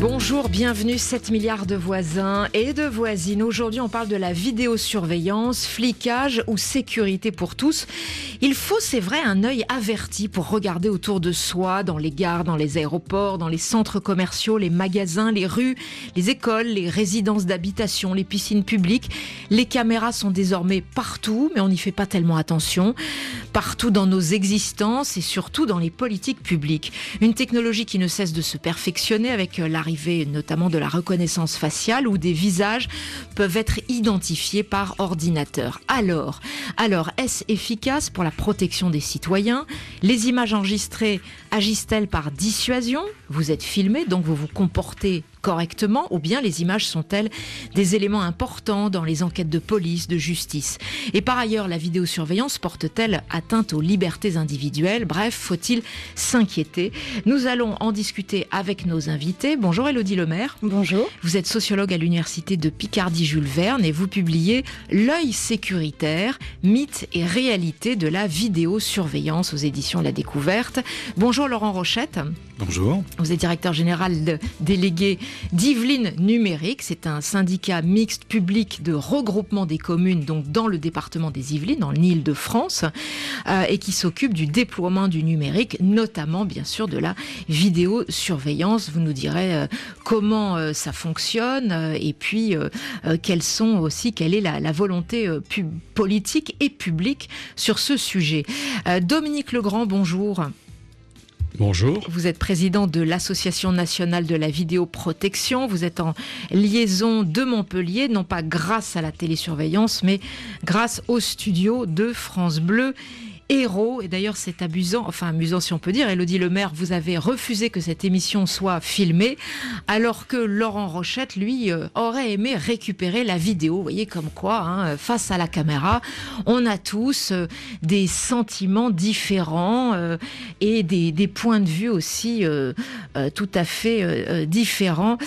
Bonjour, bienvenue 7 milliards de voisins et de voisines. Aujourd'hui, on parle de la vidéosurveillance, flicage ou sécurité pour tous. Il faut, c'est vrai, un œil averti pour regarder autour de soi, dans les gares, dans les aéroports, dans les centres commerciaux, les magasins, les rues, les écoles, les résidences d'habitation, les piscines publiques. Les caméras sont désormais partout, mais on n'y fait pas tellement attention. Partout dans nos existences et surtout dans les politiques publiques. Une technologie qui ne cesse de se perfectionner avec la notamment de la reconnaissance faciale où des visages peuvent être identifiés par ordinateur. Alors, alors est-ce efficace pour la protection des citoyens? Les images enregistrées agissent-elles par dissuasion? Vous êtes filmé, donc vous vous comportez correctement ou bien les images sont-elles des éléments importants dans les enquêtes de police, de justice Et par ailleurs, la vidéosurveillance porte-t-elle atteinte aux libertés individuelles? Bref, faut-il s'inquiéter? Nous allons en discuter avec nos invités. Bonjour Elodie Lemaire. Bonjour. Vous êtes sociologue à l'université de Picardie Jules Verne et vous publiez L'œil sécuritaire, mythe et réalité de la vidéosurveillance aux éditions La Découverte. Bonjour Laurent Rochette. Bonjour. Vous êtes directeur général délégué d'Yvelines Numérique. C'est un syndicat mixte public de regroupement des communes, donc dans le département des Yvelines, dans l'île de France, euh, et qui s'occupe du déploiement du numérique, notamment bien sûr de la vidéosurveillance. Vous nous direz euh, comment euh, ça fonctionne et puis quelles sont aussi quelle est la volonté politique et publique sur ce sujet. Dominique Legrand, bonjour. Bonjour. Vous êtes président de l'Association nationale de la vidéoprotection. Vous êtes en liaison de Montpellier, non pas grâce à la télésurveillance, mais grâce au studio de France Bleu héros. Et d'ailleurs, c'est amusant, enfin amusant si on peut dire. Elodie Lemaire, vous avez refusé que cette émission soit filmée, alors que Laurent Rochette, lui, euh, aurait aimé récupérer la vidéo. Vous voyez comme quoi, hein, face à la caméra, on a tous euh, des sentiments différents euh, et des, des, points de vue aussi tout à fait différents.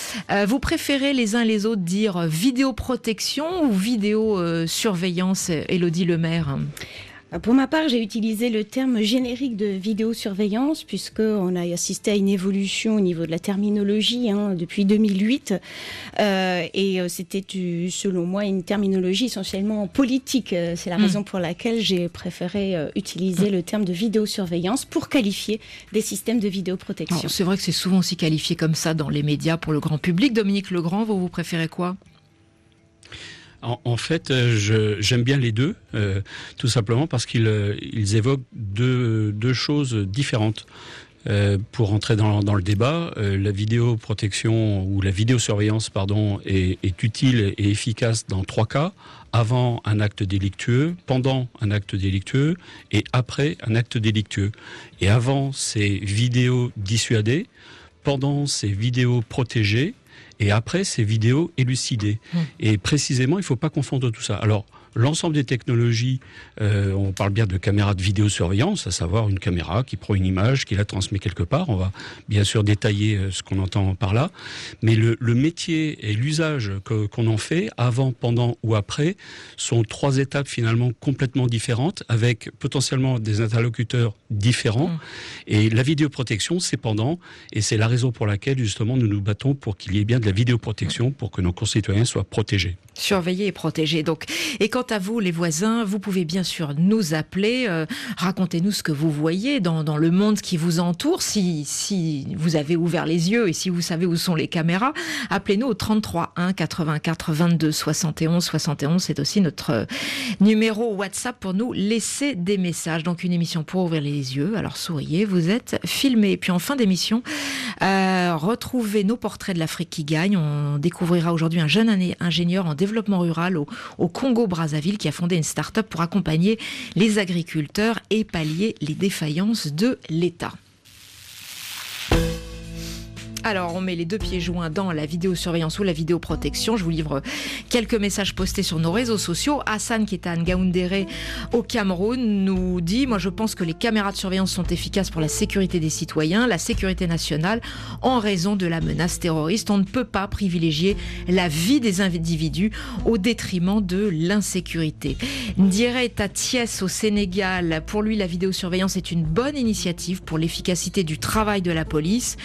vous préférez les uns les autres dire vidéoprotection ou vidéosurveillance, Elodie Lemaire? euh, pour ma part, j'ai utilisé le terme générique de vidéosurveillance puisqu'on a assisté à une évolution au niveau de la terminologie hein, depuis 2008 euh, et euh, c'était selon moi une terminologie essentiellement politique. Euh, c'est la hmm. raison pour laquelle j'ai préféré utiliser le terme de vidéosurveillance pour qualifier des systèmes de vidéoprotection. C'est vrai que c'est souvent aussi qualifié comme ça dans les médias pour le grand public. Dominique Legrand, vous, vous préférez quoi? En, fait, euh, j'aime bien les deux, euh, tout simplement parce qu'ils euh, évoquent deux, choses différentes. pour rentrer dans, le débat, la vidéoprotection ou la vidéosurveillance, pardon, est, est, utile et efficace dans trois cas avant un acte délictueux, pendant un acte délictueux et après un acte délictueux. Et avant, c'est vidéo dissuadées, pendant, c'est vidéo protégées et après, ces vidéos élucidées. Mmh. Et précisément, il ne faut pas confondre tout ça. Alors, l'ensemble des technologies, euh, on parle bien de caméras de vidéosurveillance, à savoir une caméra qui prend une image, qui la transmet quelque part. On va bien sûr détailler euh, ce qu'on entend par là. Mais le, métier et l'usage qu'on en fait, avant, pendant ou après, sont trois étapes finalement complètement différentes, avec potentiellement des interlocuteurs différents. Mmh. Et la vidéoprotection, c'est pendant, et c'est la raison pour laquelle justement nous nous battons pour qu'il y ait bien de la vidéoprotection pour que nos concitoyens soient protégés. Surveillés et protégés. Donc, et quant à vous, les voisins, vous pouvez bien sûr nous appeler, euh, racontez-nous ce que vous voyez dans, le monde qui vous entoure, si, si vous avez ouvert les yeux et si vous savez où sont les caméras. Appelez-nous au 33 1 84 22 71 71. C'est aussi notre euh, numéro WhatsApp pour nous laisser des messages. Donc une émission pour ouvrir les yeux. Alors souriez, vous êtes filmé. Et puis en fin d'émission, euh, retrouvez nos portraits de l'Afrique qui gagne. On découvrira aujourd'hui un jeune ingénieur en développement rural au, Congo-Brazzaville ville qui a fondé une start-up pour accompagner les agriculteurs et pallier les défaillances de l'État. Alors, on met les deux pieds joints dans la vidéosurveillance ou la vidéoprotection. Je vous livre quelques messages postés sur nos réseaux sociaux. Hassan, qui est à Ngaoundéré au Cameroun, nous dit Moi, je pense que les caméras de surveillance sont efficaces pour la sécurité des citoyens, la sécurité nationale, en raison de la menace terroriste. On ne peut pas privilégier la vie des individus au détriment de l'insécurité. Ndiere Tatiès au Sénégal. Pour lui, la vidéosurveillance est une bonne initiative pour l'efficacité du travail de la police.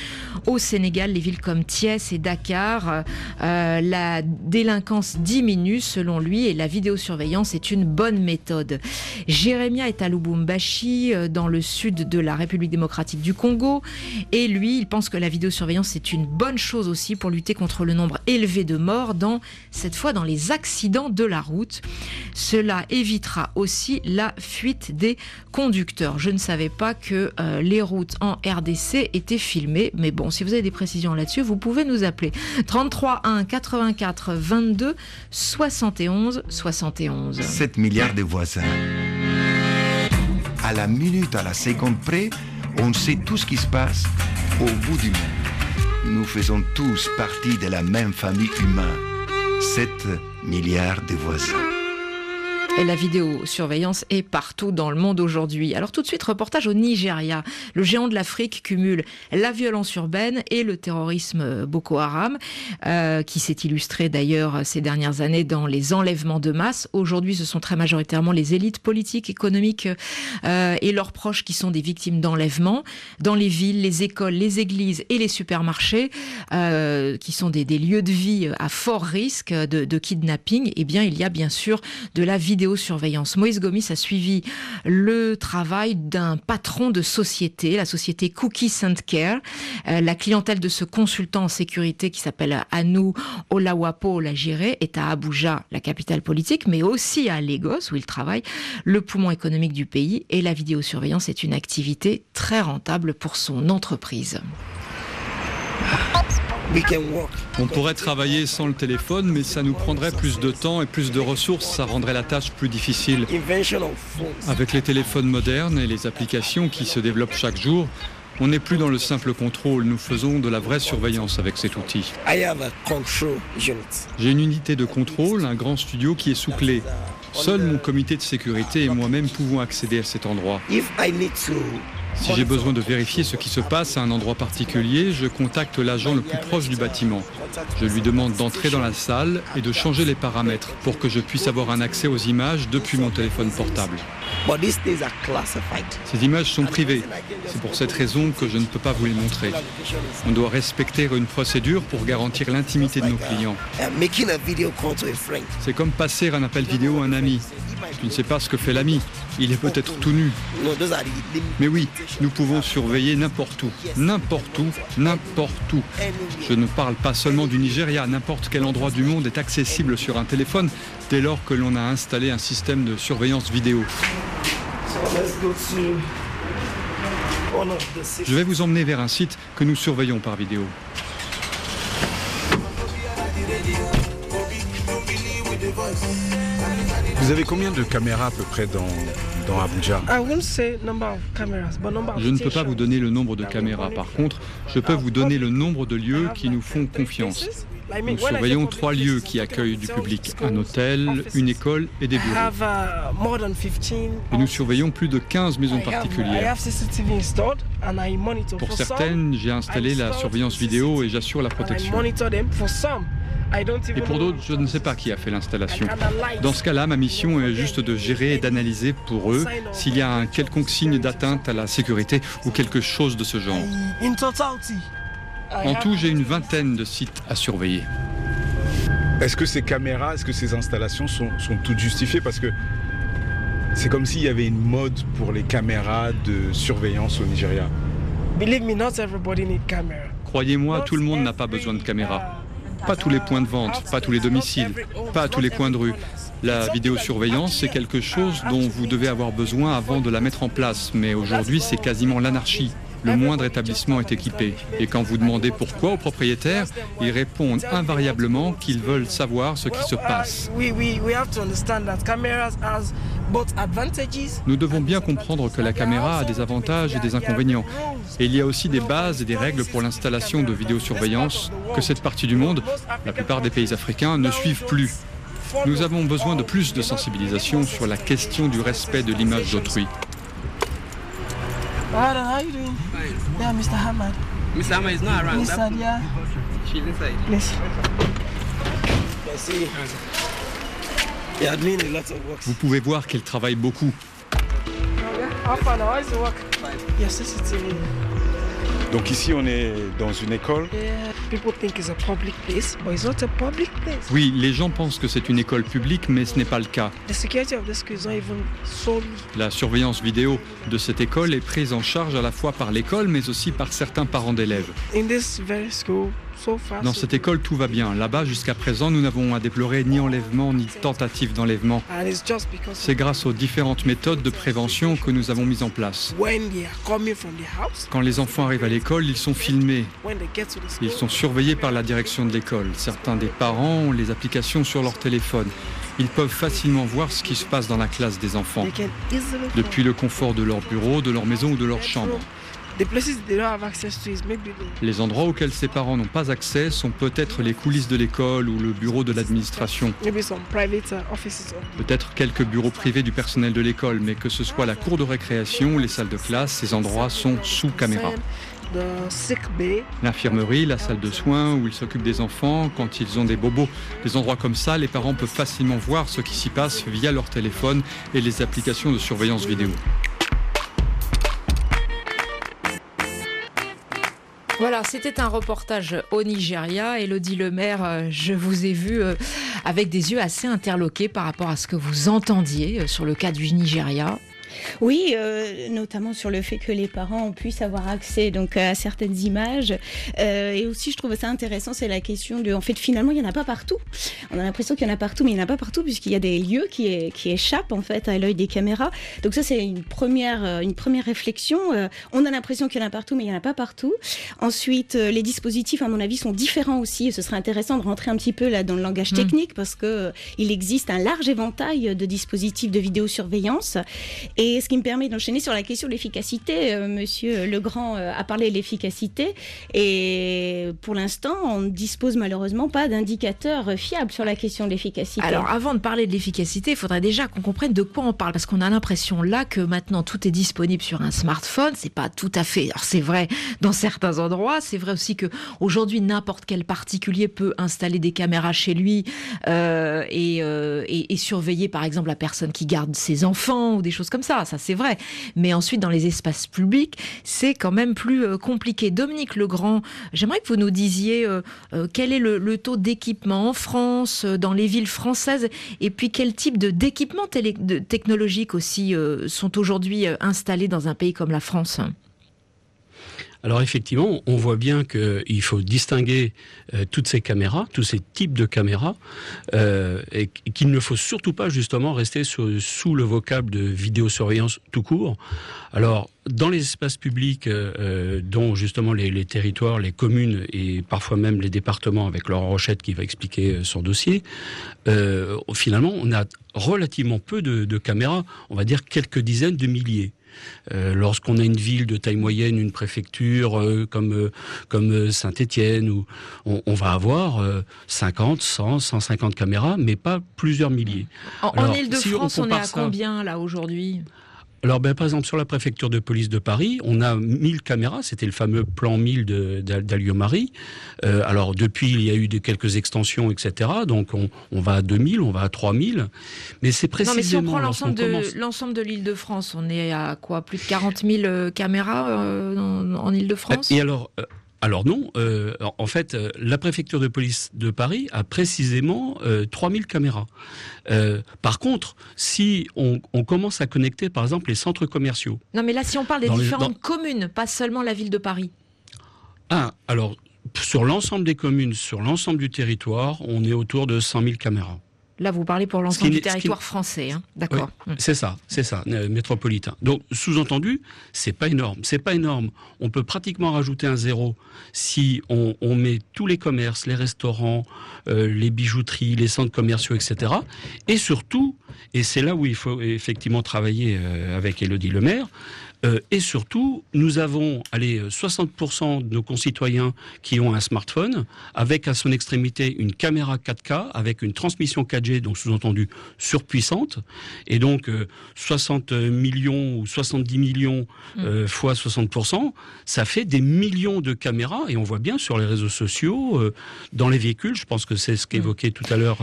Au Sénégal, les villes comme Thiès et Dakar, euh, la délinquance diminue selon lui et la vidéosurveillance est une bonne méthode. Jérémia est à Lubumbashi, euh, dans le sud de la République démocratique du Congo, et lui, il pense que la vidéosurveillance est une bonne chose aussi pour lutter contre le nombre élevé de morts, dans, cette fois dans les accidents de la route. Cela évitera aussi la fuite des conducteurs. Je ne savais pas que euh, les routes en RDC étaient filmées, mais bon, si vous avez des précisions là-dessus, vous pouvez nous appeler 33 1 84 22 71 71. 7 milliards de voisins. À la minute, à la seconde près, on sait tout ce qui se passe au bout du monde. Nous faisons tous partie de la même famille humaine. 7 milliards de voisins. Et la vidéosurveillance est partout dans le monde aujourd'hui. Alors tout de suite, reportage au Nigeria. Le géant de l'Afrique cumule la violence urbaine et le terrorisme Boko Haram, euh, qui s'est illustré d'ailleurs ces dernières années dans les enlèvements de masse. Aujourd'hui, ce sont très majoritairement les élites politiques, économiques euh, et leurs proches qui sont des victimes d'enlèvements. Dans les villes, les écoles, les églises et les supermarchés, euh, qui sont des, des, lieux de vie à fort risque de, de kidnapping, eh bien, il y a bien sûr de la vidéo Moïse Gomis a suivi le travail d'un patron de société, la société Cookie Care. Euh, la clientèle de ce consultant en sécurité qui s'appelle Anou Olawapo Lagiré est à Abuja, la capitale politique, mais aussi à Lagos où il travaille, le poumon économique du pays. Et la vidéosurveillance est une activité très rentable pour son entreprise. On pourrait travailler sans le téléphone, mais ça nous prendrait plus de temps et plus de ressources, ça rendrait la tâche plus difficile. Avec les téléphones modernes et les applications qui se développent chaque jour, on n'est plus dans le simple contrôle, nous faisons de la vraie surveillance avec cet outil. J'ai une unité de contrôle, un grand studio qui est sous clé. Seul mon comité de sécurité et moi-même pouvons accéder à cet endroit. Si j'ai besoin de vérifier ce qui se passe à un endroit particulier, je contacte l'agent le plus proche du bâtiment. Je lui demande d'entrer dans la salle et de changer les paramètres pour que je puisse avoir un accès aux images depuis mon téléphone portable. Ces images sont privées. C'est pour cette raison que je ne peux pas vous les montrer. On doit respecter une procédure pour garantir l'intimité de nos clients. C'est comme passer un appel vidéo à un ami. Tu ne sais pas ce que fait l'ami. Il est peut-être tout nu. Mais oui, nous pouvons surveiller n'importe où. N'importe où, n'importe où. Je ne parle pas seulement du Nigeria. N'importe quel endroit du monde est accessible sur un téléphone dès lors que l'on a installé un système de surveillance vidéo. Je vais vous emmener vers un site que nous surveillons par vidéo. Vous avez combien de caméras à peu près dans, dans Abuja Je ne peux pas vous donner le nombre de caméras. Par contre, je peux vous donner le nombre de lieux qui nous font confiance. Nous surveillons trois lieux qui accueillent du public, un hôtel, une école et des bureaux. Et nous surveillons plus de 15 maisons particulières. Pour certaines, j'ai installé la surveillance vidéo et j'assure la protection. Et pour d'autres, je ne sais pas qui a fait l'installation. Dans ce cas-là, ma mission est juste de gérer et d'analyser pour eux s'il y a un quelconque signe d'atteinte à la sécurité ou quelque chose de ce genre. En tout, j'ai une vingtaine de sites à surveiller. Est-ce que ces caméras, est-ce que ces installations sont, sont toutes justifiées? Parce que c'est comme s'il y avait une mode pour les caméras de surveillance au Nigeria. Croyez-moi, tout le monde n'a pas besoin de caméras. Pas tous les points de vente, pas tous les domiciles, pas tous les coins de rue. La vidéosurveillance, c'est quelque chose dont vous devez avoir besoin avant de la mettre en place, mais aujourd'hui c'est quasiment l'anarchie. Le moindre établissement est équipé. Et quand vous demandez pourquoi aux propriétaires, ils répondent invariablement qu'ils veulent savoir ce qui se passe. Nous devons bien comprendre que la caméra a des avantages et des inconvénients. Et il y a aussi des bases et des règles pour l'installation de vidéosurveillance que cette partie du monde, la plupart des pays africains, ne suivent plus. Nous avons besoin de plus de sensibilisation sur la question du respect de l'image d'autrui. Vous pouvez voir qu'elle travaille beaucoup. Donc ici, on est dans une école. Oui, les gens pensent que c'est une école publique, mais ce n'est pas le cas. La surveillance vidéo de cette école est prise en charge à la fois par l'école, mais aussi par certains parents d'élèves. Dans cette école, tout va bien. Là-bas, jusqu'à présent, nous n'avons à déplorer ni enlèvement ni tentative d'enlèvement. C'est grâce aux différentes méthodes de prévention que nous avons mises en place. Quand les enfants arrivent à l'école, ils sont filmés. Ils sont surveillés par la direction de l'école. Certains des parents ont les applications sur leur téléphone. Ils peuvent facilement voir ce qui se passe dans la classe des enfants, depuis le confort de leur bureau, de leur maison ou de leur chambre. Les endroits auxquels ces parents n'ont pas accès sont peut-être les coulisses de l'école ou le bureau de l'administration. uh, Peut-être quelques bureaux privés du personnel de l'école, mais que ce soit la cour de récréation ou les salles de classe, ces endroits sont sous caméra. L'infirmerie, la salle de soins où ils s'occupent des enfants, quand ils ont des bobos, des endroits comme ça, les parents peuvent facilement voir ce qui s'y passe via leur téléphone et les applications de surveillance vidéo. Voilà, c'était un reportage au Nigeria. Elodie Lemaire, euh, je vous ai vu euh, avec des yeux assez interloqués par rapport à ce que vous entendiez euh, sur le cas du Nigeria. Oui, euh, notamment sur le fait que les parents puissent avoir accès donc à certaines images. Euh, et aussi, je trouve ça intéressant, c'est la question de, en fait, finalement, il n'y en a pas partout. On a l'impression qu'il y en a partout, mais il n'y en a pas partout puisqu'il y a des lieux qui, est- qui échappent en fait à l'œil des caméras. Donc ça, c'est une première, euh, une première réflexion. Euh, on a l'impression qu'il y en a partout, mais il n'y en a pas partout. Ensuite, euh, les dispositifs, à mon avis, sont différents aussi. Et ce serait intéressant de rentrer un petit peu là dans le langage Mm. technique parce que euh, il existe un large éventail de dispositifs de vidéosurveillance. Et ce qui me permet d'enchaîner sur la question de l'efficacité, euh, Monsieur Legrand euh, a parlé de l'efficacité, et pour l'instant, on ne dispose malheureusement pas d'indicateurs fiables sur la question de l'efficacité. Alors, avant de parler de l'efficacité, il faudrait déjà qu'on comprenne de quoi on parle, parce qu'on a l'impression là que maintenant tout est disponible sur un smartphone. C'est pas tout à fait. Alors, c'est vrai dans certains endroits. C'est vrai aussi que aujourd'hui, n'importe quel particulier peut installer des caméras chez lui euh, et, et, et surveiller, par exemple, la personne qui garde ses enfants ou des choses comme ça. Ça, c'est vrai. Mais ensuite, dans les espaces publics, c'est quand même plus euh, compliqué. Dominique Legrand, j'aimerais que vous nous disiez euh, euh, quel est le, le taux d'équipement en France, dans les villes françaises, et puis quel type de- technologiques aussi sont aujourd'hui installés dans un pays comme la France? Alors effectivement, on voit bien qu'il faut distinguer euh, toutes ces caméras, tous ces types de caméras, euh, et qu'il ne faut surtout pas justement rester sous, le vocable de vidéosurveillance tout court. Alors, dans les espaces publics, euh, dont justement les, territoires, les communes et parfois même les départements avec leur rochette qui va expliquer son dossier, finalement, on a relativement peu de caméras, on va dire quelques dizaines de milliers. Euh, Lorsqu'on a une ville de taille moyenne, une préfecture euh, comme euh, comme Saint-Étienne, on, on va avoir euh, 50, 100, 150 caméras, mais pas plusieurs milliers. En, Ile-de-France, si on on, est à ça- combien là aujourd'hui? Alors, ben, par exemple, sur la préfecture de police de Paris, on a 1000 caméras. C'était le fameux plan 1000 de- d'Al- d'Alliot-Marie. Euh, alors, depuis, il y a eu de, quelques extensions, etc. Donc, on, on va à 2000, on va à 3000. Mais c'est Non, mais si on précisément prend l'ensemble de commence- l'ensemble de l'Île-de-France, on est à quoi? Plus de 40 000 euh, caméras euh, en, en Île-de-France? Et alors, euh, alors non, euh, en- fait, euh, la préfecture de police de Paris a précisément euh, 3000 caméras. Euh, par contre, si on, on commence à connecter, par exemple, les centres commerciaux. Non, mais là, si on parle des les- différentes communes, pas seulement la ville de Paris. Ah, alors, sur l'ensemble des communes, sur l'ensemble du territoire, on est autour de 100 000 caméras. Là, vous parlez pour l'ensemble du qui territoire français. hein. D'accord. Mm. C'est ça, c'est ça, euh, métropolitain. Donc, sous-entendu, c'est pas énorme. C'est pas énorme. On peut pratiquement rajouter un zéro si on, on met tous les commerces, les restaurants, euh, les bijouteries, les centres commerciaux, etc. Et surtout, Et c'est là où il faut effectivement travailler avec Elodie Lemaire. Euh, et surtout, nous avons allez, 60% de nos concitoyens qui ont un smartphone, avec à son extrémité une caméra 4K, avec une transmission 4G, donc sous-entendu surpuissante. Et donc, 60 euh, millions ou 70 millions mm. euh, fois 60%, ça fait des millions de caméras. Et on voit bien sur les réseaux sociaux, dans les véhicules, je pense que c'est ce qu'évoquait tout à l'heure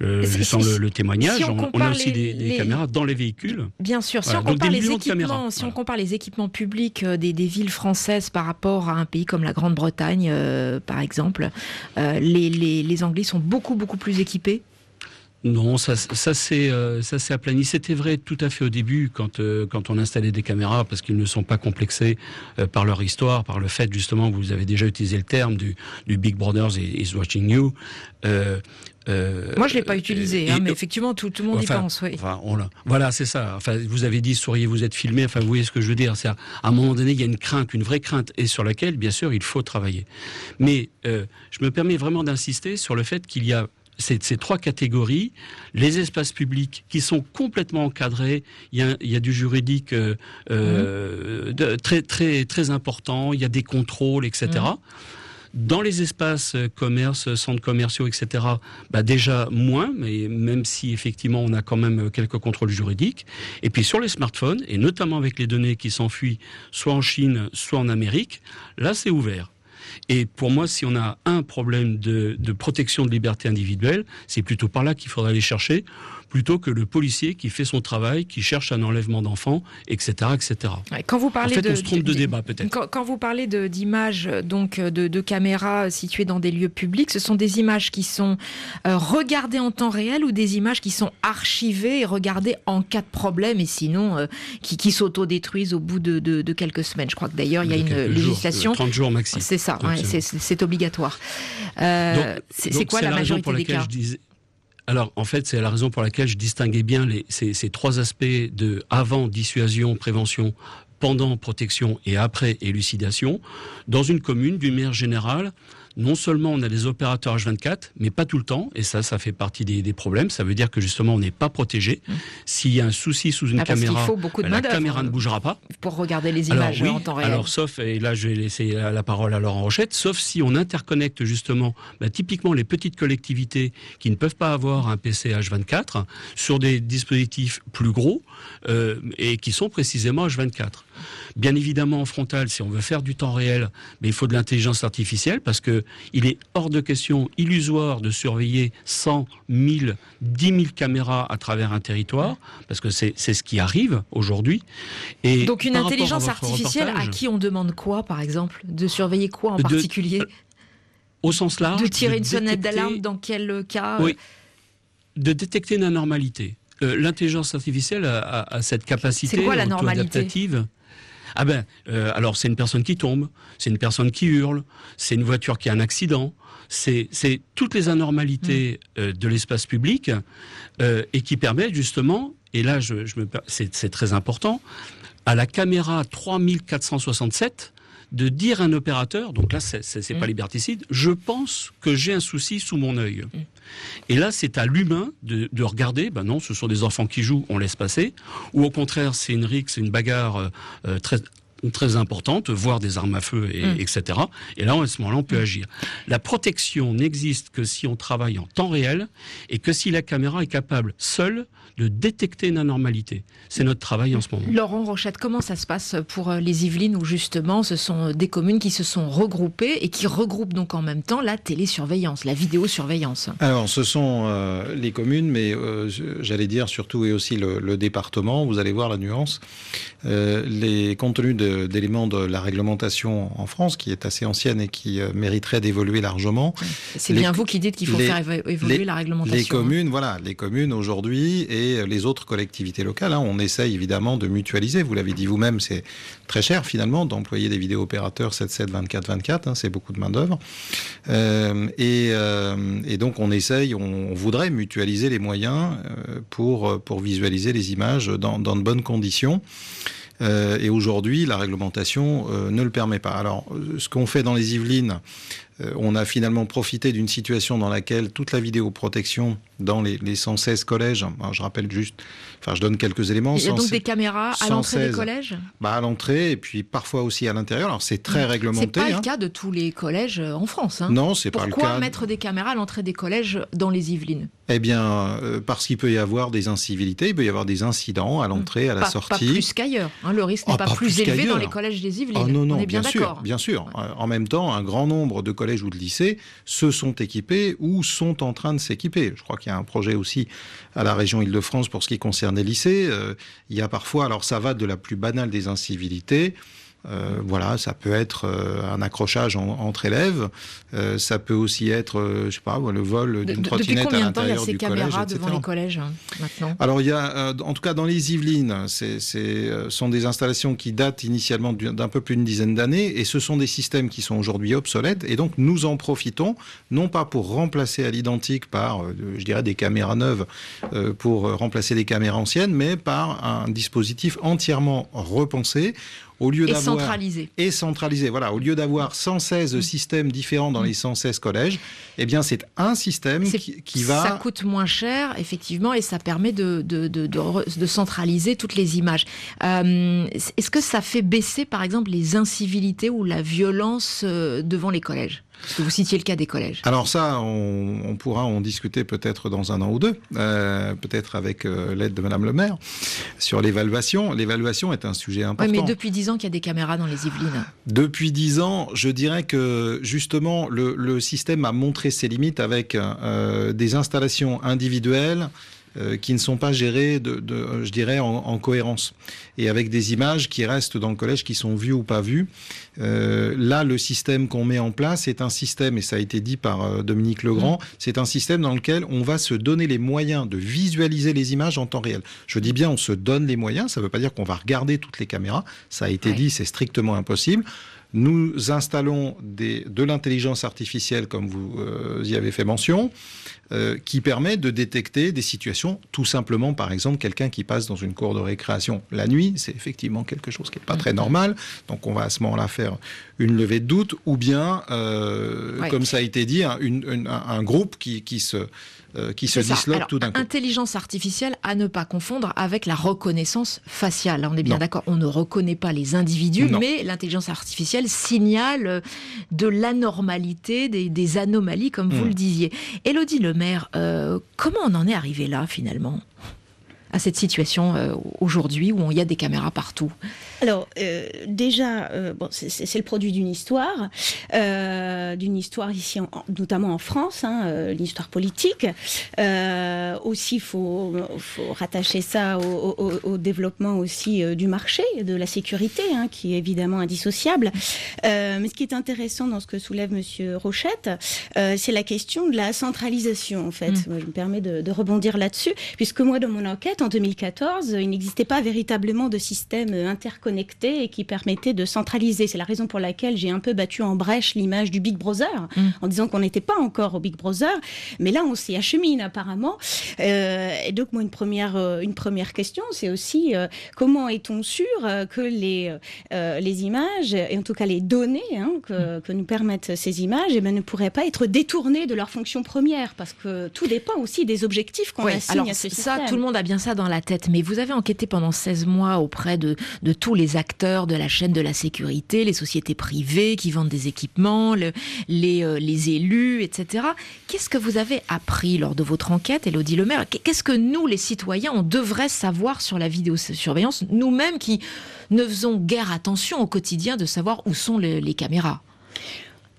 le, le, témoignage, on, a aussi des, caméras dans les véhicules. Bien sûr, si on compare les équipements, si on compare les équipements publics euh, des, villes françaises par rapport à un pays comme la Grande-Bretagne, euh, par exemple, euh, les, Anglais sont beaucoup, beaucoup plus équipés non, ça, ça aplani. C'était vrai tout à fait au début quand quand on installait des caméras parce qu'ils ne sont pas complexés par leur histoire, par le fait justement vous avez déjà utilisé le terme du, du Big Brothers is watching you. Euh, Moi, je l'ai pas utilisé, hein, mais effectivement, tout, tout le monde y pense. Oui. Enfin, voilà, c'est ça. Enfin, vous avez dit, souriez, vous êtes filmé. Enfin, vous voyez ce que je veux dire. C'est à, un moment donné, il y a une crainte, une vraie crainte, et sur laquelle, bien sûr, il faut travailler. Mais euh, je me permets vraiment d'insister sur le fait qu'il y a ces, ces, trois catégories, les espaces publics qui sont complètement encadrés, il y a, il y a du juridique euh, euh de, très très très important, il y a des contrôles, etc. Dans les espaces euh, commerce, centres commerciaux, etc., bah déjà moins, mais même si effectivement on a quand même euh, quelques contrôles juridiques. Et puis sur les smartphones, et notamment avec les données qui s'enfuient soit en Chine, soit en Amérique, là c'est ouvert. Et pour moi, si on a un problème de, de protection de liberté individuelle, c'est plutôt par là qu'il faudrait aller chercher plutôt que le policier qui fait son travail, qui cherche un enlèvement d'enfants, etc., etc. Quand vous parlez en fait, on se trompe de, débat peut-être. Quand, vous parlez d'images, donc de, de, caméras situées dans des lieux publics, ce sont des images qui sont euh, regardées en temps réel ou des images qui sont archivées et regardées en cas de problème et sinon euh, qui, qui s'autodétruisent au bout de, de, quelques semaines. Je crois que d'ailleurs il y a une législation. 30 jours maximum. C'est ça, c'est obligatoire. Euh, c'est quoi la majorité des cas alors, en fait, c'est la raison pour laquelle je distinguais bien ces, trois aspects de avant dissuasion, prévention, pendant protection et après élucidation. Dans une commune, d'une manière générale, non seulement on a des opérateurs H24, mais pas tout le temps, et ça, ça fait partie des, problèmes. Ça veut dire que justement, on n'est pas protégé. Mmh. S'il y a un souci sous une ah, caméra, ben, la caméra ne bougera pas. Pour regarder les images en temps réel. Alors, sauf, et là, je vais laisser la, parole à Laurent Rochette, sauf si on interconnecte justement, ben, typiquement les petites collectivités qui ne peuvent pas avoir un PC H24 sur des dispositifs plus gros euh, et qui sont précisément H24. Bien évidemment, en frontal, si on veut faire du temps réel, mais il faut de l'intelligence artificielle parce que il est hors de question, illusoire, de surveiller 100, 1000, 10 000 caméras à travers un territoire parce que c'est ce qui arrive aujourd'hui. Et donc une intelligence artificielle à qui on demande quoi, par exemple, de surveiller quoi en particulier? Au sens large. De tirer une sonnette d'alarme dans quel cas? Oui. De détecter une anormalité. Euh, l'intelligence artificielle a, cette capacité quoi, la normalité? Ah ben, euh, alors c'est une personne qui tombe, c'est une personne qui hurle, c'est une voiture qui a un accident, c'est toutes les anormalités mm. euh, de l'espace public euh, et qui permettent justement, et là je, je c'est très important, à la caméra 3467 de dire à un opérateur, donc là c'est pas mm. liberticide, je pense que j'ai un souci sous mon œil. Mm. Et là c'est à l'humain de, de, regarder, ben non, ce sont des enfants qui jouent, on laisse passer, ou au contraire c'est une rixe, une bagarre euh, euh, très très importante, voire des armes à feu, et, etc. Et là, à ce moment-là, on peut agir. La protection n'existe que si on travaille en temps réel et que si la caméra est capable seule de détecter une anormalité. C'est notre travail en ce moment. Laurent Rochette, comment ça se passe pour euh, les Yvelines où justement ce sont euh, des communes qui se sont regroupées et qui regroupent donc en même temps la télésurveillance, la vidéosurveillance? Alors ce sont euh, les communes, mais j'allais dire surtout et aussi le, département. Vous allez voir la nuance. les contenus d'éléments de, la réglementation en France, qui est assez ancienne et qui mériterait d'évoluer largement. C'est bien vous qui dites qu'il faut faire évoluer la réglementation. Les communes, voilà, les communes aujourd'hui et les autres collectivités locales. Hein. On essaye évidemment de mutualiser. Vous l'avez dit vous-même, c'est très cher finalement d'employer des vidéo opérateurs 7-7, 24-24. c'est beaucoup de main-d'œuvre. Euh, euh, et, donc on essaye, on, voudrait mutualiser les moyens euh, pour, pour visualiser les images dans, dans de bonnes conditions. Et aujourd'hui, la réglementation ne le permet pas. Alors, ce qu'on fait dans les Yvelines, euh, on a finalement profité d'une situation dans laquelle toute la vidéoprotection dans les, 116 collèges, je rappelle juste, enfin je donne quelques éléments. Il y a donc des caméras à l'entrée des collèges? Bah, À l'entrée et puis parfois aussi à l'intérieur. Alors c'est très réglementé. C'est pas le hein. cas de tous les collèges euh, en France. Hein. Non, c'est pas le cas. Pourquoi mettre des caméras à l'entrée des collèges dans les Yvelines? Eh bien, euh, parce qu'il peut y avoir des incivilités, il peut y avoir des incidents à l'entrée, à la sortie. Pas plus qu'ailleurs. Hein, le risque n'est ah, pas, plus, élevé dans les collèges des Yvelines. Oh, non, non, On est bien, bien sûr, bien sûr. En même temps, un grand nombre de collèges ou de lycées se sont équipés ou sont en train de s'équiper. Je crois qu'il y a un projet aussi à la région Île-de-France pour ce qui concerne les lycées. Euh, il y a parfois, alors ça va de la plus banale des incivilités euh, voilà, ça peut être euh, un accrochage entre élèves, euh, ça peut aussi être, je sais pas, le vol d'une trottinette à l'intérieur du collège, caméras devant les collèges hein, maintenant? Alors il y a, en tout cas dans les Yvelines, c'est sont des installations qui datent initialement d'un peu plus d'une dizaine d'années, et ce sont des systèmes qui sont aujourd'hui obsolètes, et donc nous en profitons, non pas pour remplacer à l'identique par, je dirais, des caméras neuves, pour remplacer des caméras anciennes, mais par un dispositif entièrement repensé au lieu et centralisé. Et centralisé, voilà. Au lieu d'avoir 116 mm. systèmes différents dans les 116 collèges, eh bien, c'est un système qui, va... Ça coûte moins cher, effectivement, et ça permet de, de, de, de centraliser toutes les images. Euh, est-ce que ça fait baisser, par exemple, les incivilités ou la violence euh, devant les collèges? Parce que vous citiez le cas des collèges. Alors ça, on, pourra en discuter peut-être dans un an ou deux, euh, peut-être avec euh, l'aide de Madame le maire, sur l'évaluation. L'évaluation est un sujet important. Oui, mais depuis dix ans qu'il y a des caméras dans les Yvelines. Depuis dix ans, je dirais que justement, le, système a montré ses limites avec euh, des installations individuelles euh, qui ne sont pas gérées, de, je dirais, en, cohérence. Et avec des images qui restent dans le collège, qui sont vues ou pas vues. Euh, là, le système qu'on met en place est un système, et ça a été dit par euh, Dominique Legrand, mmh. c'est un système dans lequel on va se donner les moyens de visualiser les images en temps réel. Je dis bien, on se donne les moyens, ça ne veut pas dire qu'on va regarder toutes les caméras, ça a été dit, c'est strictement impossible. Nous installons des, de l'intelligence artificielle, comme vous y avez fait mention. Euh, qui permet de détecter des situations, tout simplement, par exemple, quelqu'un qui passe dans une cour de récréation la nuit, c'est effectivement quelque chose qui n'est pas très normal, donc on va à ce moment-là faire une levée de doute, ou bien, euh, comme ça a été dit, un, groupe qui, qui se euh, qui se disloque tout d'un coup. Intelligence artificielle à ne pas confondre avec la reconnaissance faciale. on est bien d'accord, on ne reconnaît pas les individus, mais l'intelligence artificielle signale de l'anormalité, des, anomalies, comme vous hmm. le disiez. Elodie Lemaire, euh, comment on en est arrivé là finalement à cette situation aujourd'hui où il y a des caméras partout? Alors, euh, déjà, euh, bon, c'est le produit d'une histoire, euh, d'une histoire ici, notamment en France, hein, l'histoire politique. aussi, il faut, faut, rattacher ça au, développement aussi du marché, de la sécurité, hein, qui est évidemment indissociable. mais ce qui est intéressant dans ce que soulève Monsieur Rochette, c'est la question de la centralisation, en fait. Mm. Je me permets de, de rebondir là-dessus, puisque moi, dans mon enquête, en 2014, il n'existait pas véritablement de système interconnecté et qui permettait de centraliser. C'est la raison pour laquelle j'ai un peu battu en brèche l'image du Big Brother, mm. en disant qu'on n'était pas encore au Big Brother, mais là on s'y achemine apparemment. Euh, et donc moi une première, euh, une première question, c'est aussi euh, comment est-on sûr que les, les images, et en tout cas les données hein, que, mm. que, nous permettent ces images, eh ben, ne pourraient pas être détournées de leur fonction première, parce que tout dépend aussi des objectifs qu'on assigne à ce ça, tout le monde a bien ça dans la tête, mais vous avez enquêté pendant 16 mois auprès de, de tous les les acteurs de la chaîne de la sécurité, les sociétés privées qui vendent des équipements, les, euh, les élus, etc. Qu'est-ce que vous avez appris lors de votre enquête, Elodie Lemaire? Qu'est-ce que nous, les citoyens, on devrait savoir sur la vidéosurveillance, nous-mêmes qui ne faisons guère attention au quotidien de savoir où sont les caméras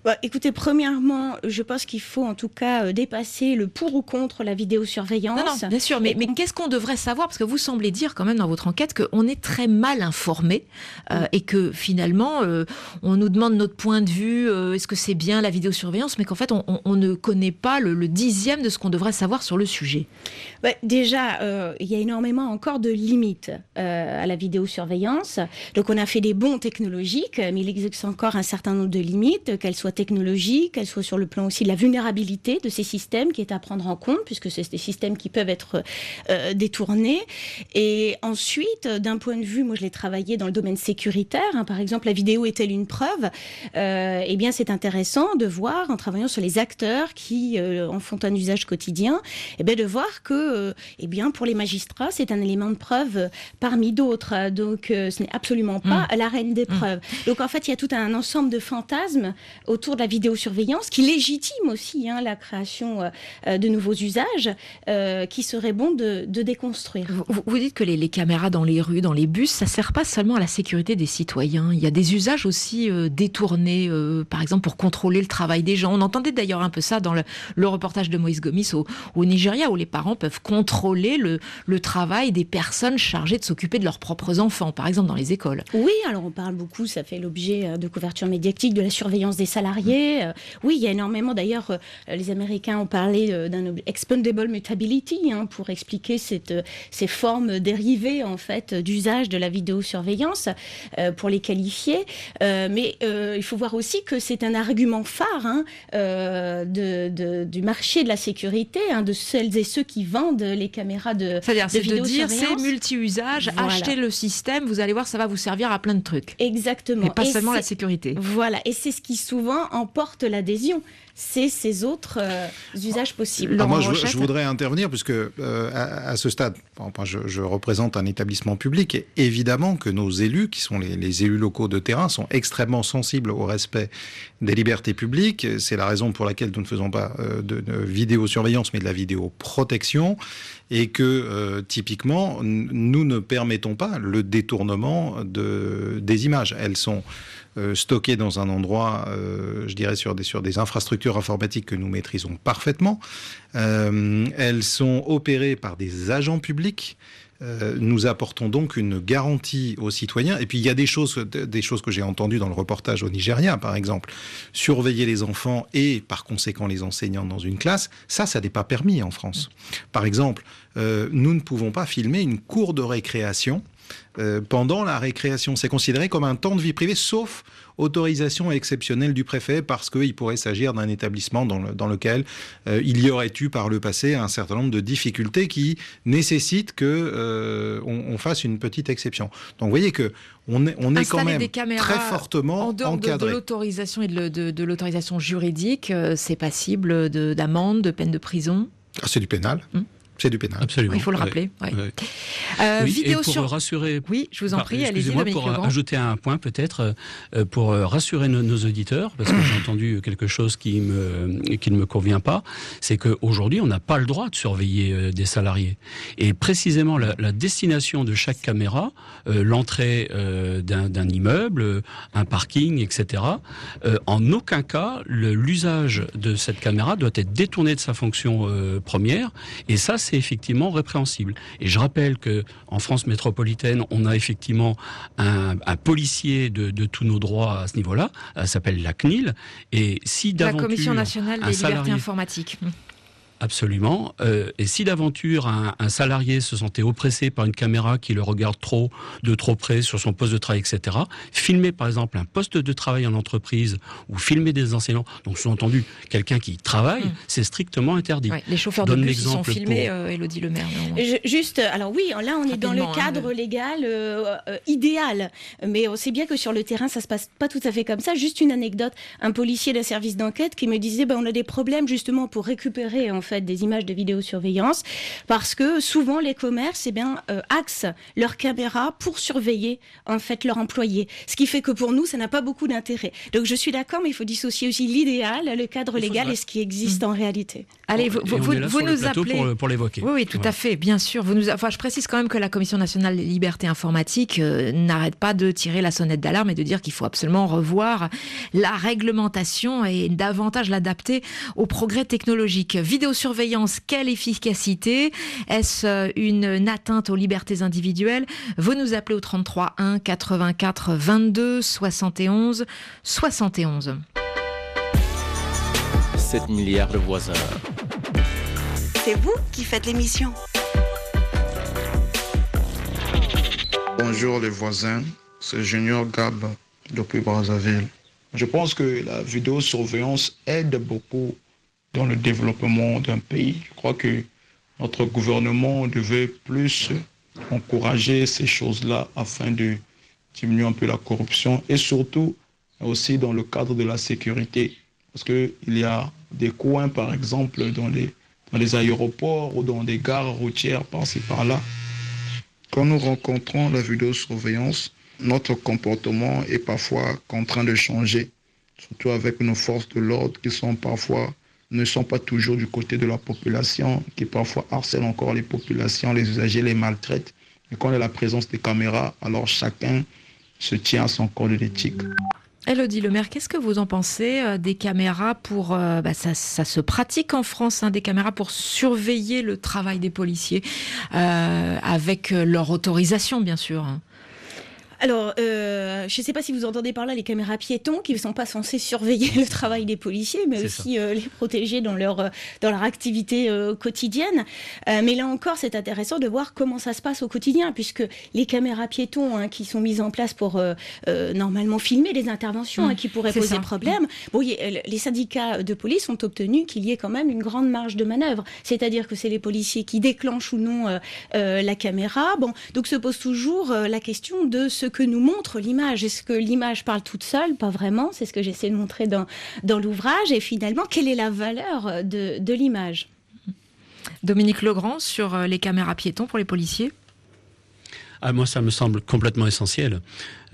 bah, écoutez, premièrement, je pense qu'il faut en tout cas euh, dépasser le pour ou contre la vidéosurveillance. Non, non bien sûr, mais, mais qu'est-ce qu'on devrait savoir? Parce que vous semblez dire quand même dans votre enquête qu'on est très mal informé euh, et que finalement, euh, on nous demande notre point de vue, est-ce que c'est bien la vidéosurveillance, mais qu'en fait, on, on, ne connaît pas le, le dixième de ce qu'on devrait savoir sur le sujet. Bah, déjà, il y a énormément encore de limites à la vidéosurveillance. Donc, on a fait des bons technologiques, mais il existe encore un certain nombre de limites, qu'elles soient technologique, qu'elle soit sur le plan aussi de la vulnérabilité de ces systèmes qui est à prendre en compte, puisque c'est des systèmes qui peuvent être euh, détournés. Et ensuite, d'un point de vue, moi je l'ai travaillé dans le domaine sécuritaire, hein, par exemple, la vidéo est-elle une preuve? Euh, Eh bien, c'est intéressant de voir, en travaillant sur les acteurs qui euh, en font un usage quotidien, eh bien, de voir que, eh bien, pour les magistrats, c'est un élément de preuve parmi d'autres. Donc, ce n'est absolument pas mm. la reine des mm. preuves. Donc, en fait, il y a tout un ensemble de fantasmes autour de la vidéosurveillance qui légitime aussi hein, la création euh, de nouveaux usages euh, qui serait bon de, déconstruire. Vous, dites que les, caméras dans les rues, dans les bus, ça sert pas seulement à la sécurité des citoyens. Il y a des usages aussi euh, détournés, par exemple pour contrôler le travail des gens. On entendait d'ailleurs un peu ça dans le, reportage de Moïse Gomis au, au, Nigeria, où les parents peuvent contrôler le, le travail des personnes chargées de s'occuper de leurs propres enfants, par exemple dans les écoles. Oui, alors on parle beaucoup, ça fait l'objet de couverture médiatique, de la surveillance des salariés. Oui, il y a énormément. D'ailleurs, les Américains ont parlé d'un expandable mutability hein, pour expliquer cette, ces formes dérivées en fait d'usage de la vidéosurveillance euh, pour les qualifier. Euh, mais euh, il faut voir aussi que c'est un argument phare hein, de, du marché de la sécurité, hein, de celles et ceux qui vendent les caméras de C'est-à-dire, c'est de dire c'est multi-usage, achetez le système, vous allez voir, ça va vous servir à plein de trucs. Exactement. Et pas seulement la sécurité. Voilà, et c'est ce qui souvent emporte l'adhésion c'est ces autres euh, usages possibles. moi, je, voudrais intervenir puisque euh, à, ce stade, je, représente un établissement public et évidemment que nos élus, qui sont les, élus locaux de terrain, sont extrêmement sensibles au respect des libertés publiques. C'est la raison pour laquelle nous ne faisons pas euh, de, vidéosurveillance, mais de la vidéoprotection et que typiquement, nous ne permettons pas le détournement de, des images. Elles sont euh, stockées dans un endroit, euh, je dirais, sur des, sur des infrastructures informatiques que nous maîtrisons parfaitement. Euh, elles sont opérées par des agents publics. nous apportons donc une garantie aux citoyens. Et puis il y a des choses, des choses que j'ai entendues dans le reportage au Nigeria, par exemple, surveiller les enfants et par conséquent les enseignants dans une classe. Ça, ça n'est pas permis en France. Par exemple, nous ne pouvons pas filmer une cour de récréation euh, pendant la récréation. C'est considéré comme un temps de vie privée, sauf autorisation exceptionnelle du préfet, parce qu'il pourrait s'agir d'un établissement dans, lequel euh, il y aurait eu par le passé un certain nombre de difficultés qui nécessitent que euh, on, fasse une petite exception. Donc vous voyez que on est, on est quand même très fortement en dehors encadré. de, l'autorisation et de, l'autorisation juridique, c'est passible d'amende, de, peine de prison? Ah, c'est du pénal. Hum. C'est du pénal. Absolument. Il faut le rappeler. Euh, vidéo pour sur... rassurer. Oui, je vous en prie. Excusez-moi pour ajouter un point peut-être euh, pour euh, rassurer nos, auditeurs parce que j'ai entendu quelque chose qui me qui ne me convient pas, c'est qu'aujourd'hui on n'a pas le droit de surveiller des salariés et précisément la, destination de chaque caméra, l'entrée d'un immeuble, un parking, etc. en aucun cas l'usage de cette caméra doit être détourné de sa fonction première et ça c'est effectivement répréhensible. Et je rappelle que en France métropolitaine, on a effectivement un, policier de, tous nos droits à ce niveau-là. Ça s'appelle la CNIL. Et si la Commission nationale des libertés informatiques. Absolument. Euh, et si d'aventure un, salarié se sentait oppressé par une caméra qui le regarde trop, de trop près sur son poste de travail, etc., filmer par exemple un poste de travail en entreprise ou filmer des enseignants, donc sous-entendu quelqu'un qui travaille, hmm. c'est strictement interdit. les chauffeurs de bus sont filmés, pour... Elodie euh, Lemaire. juste, alors oui, là on est dans le hein, cadre légal euh, idéal, mais on sait bien que sur le terrain ça se passe pas tout à fait comme ça. Juste une anecdote, un policier d'un service d'enquête qui me disait, ben, on a des problèmes justement pour récupérer en fait des images de vidéosurveillance parce que souvent les commerces eh bien, euh, axent leurs caméras pour surveiller en fait leurs employés. Ce qui fait que pour nous, ça n'a pas beaucoup d'intérêt. Donc je suis d'accord, mais il faut dissocier aussi l'idéal, le cadre légal et ce qui existe mmh. en réalité. Allez, vous, vous, nous appelez. Pour, l'évoquer. Oui, oui, tout à fait, bien sûr. Vous nous... enfin, je précise quand même que la Commission nationale des libertés informatiques euh, n'arrête pas de tirer la sonnette d'alarme et de dire qu'il faut absolument revoir la réglementation et davantage l'adapter aux progrès technologiques. Vidéo surveillance, quelle efficacité Est-ce euh, une atteinte aux libertés individuelles Vous nous appelez au 33 1 84 22 71 71. 7 milliards de voisins. C'est vous qui faites l'émission. Bonjour les voisins, c'est Junior Gab depuis Brazzaville. Je pense que la vidéosurveillance aide beaucoup dans le développement d'un pays. Je crois que notre gouvernement devait plus encourager ces choses-là afin de diminuer un peu la corruption et surtout aussi dans le cadre de la sécurité. Parce qu'il y a des coins, par exemple, dans les, dans les aéroports ou dans des gares routières par-ci par-là. Quand nous rencontrons la vidéosurveillance, notre comportement est parfois contraint de changer, surtout avec nos forces de l'ordre qui sont parfois ne sont pas toujours du côté de la population, qui parfois harcèlent encore les populations, les usagers les maltraitent. Et quand il y a la présence des caméras, alors chacun se tient à son code d'éthique. Elodie Lemaire, qu'est-ce que vous en pensez euh, des caméras pour... Euh, bah, ça, se pratique en France, hein, des caméras pour surveiller le travail des policiers, euh, avec leur autorisation bien sûr. Hein. Alors, euh, je ne sais pas si vous entendez par là les caméras piétons qui ne sont pas censées surveiller le travail des policiers, mais aussi euh, les protéger dans leur, euh, dans leur activité quotidienne. mais là encore, c'est intéressant de voir comment ça se passe au quotidien, puisque les caméras piétons hein, qui sont mises en place pour normalement filmer les interventions hein, qui pourraient poser problème, bon, les syndicats de police ont obtenu qu'il y ait quand même une grande marge de manœuvre. C'est-à-dire que c'est les policiers qui déclenchent ou non la caméra. Bon, donc se pose toujours la question de ce que nous montre l'image. Est-ce que l'image parle toute seule? Pas vraiment. C'est ce que j'essaie de montrer dans, dans l'ouvrage. Et finalement, quelle est la valeur de, de l'image? Dominique Legrand sur euh, les caméras piétons pour les policiers? Ah, moi, ça me semble complètement essentiel.